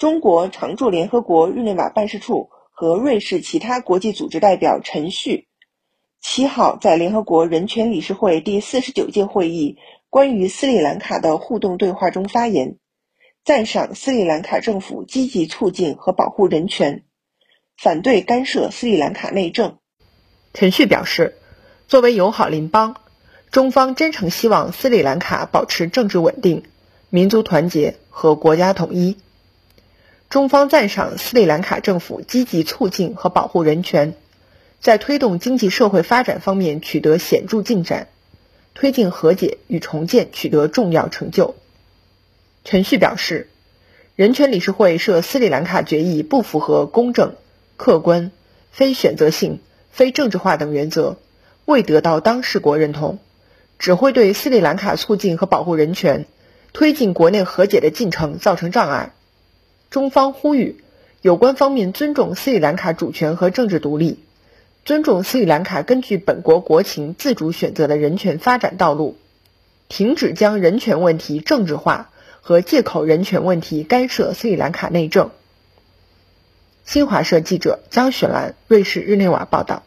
中国常驻联合国日内瓦办事处和瑞士其他国际组织代表陈旭，七号在联合国人权理事会第四十九届会议关于斯里兰卡的互动对话中发言，赞赏斯里兰卡政府积极促进和保护人权，反对干涉斯里兰卡内政。陈旭表示，作为友好邻邦，中方真诚希望斯里兰卡保持政治稳定、民族团结和国家统一。中方赞赏斯里兰卡政府积极促进和保护人权，在推动经济社会发展方面取得显著进展，推进和解与重建取得重要成就。陈旭表示，人权理事会涉斯里兰卡决议不符合公正、客观、非选择性、非政治化等原则，未得到当事国认同，只会对斯里兰卡促进和保护人权、推进国内和解的进程造成障碍。中方呼吁有关方面尊重斯里兰卡主权和政治独立，尊重斯里兰卡根据本国国情自主选择的人权发展道路，停止将人权问题政治化和借口人权问题干涉斯里兰卡内政。新华社记者张雪兰，瑞士日内瓦报道。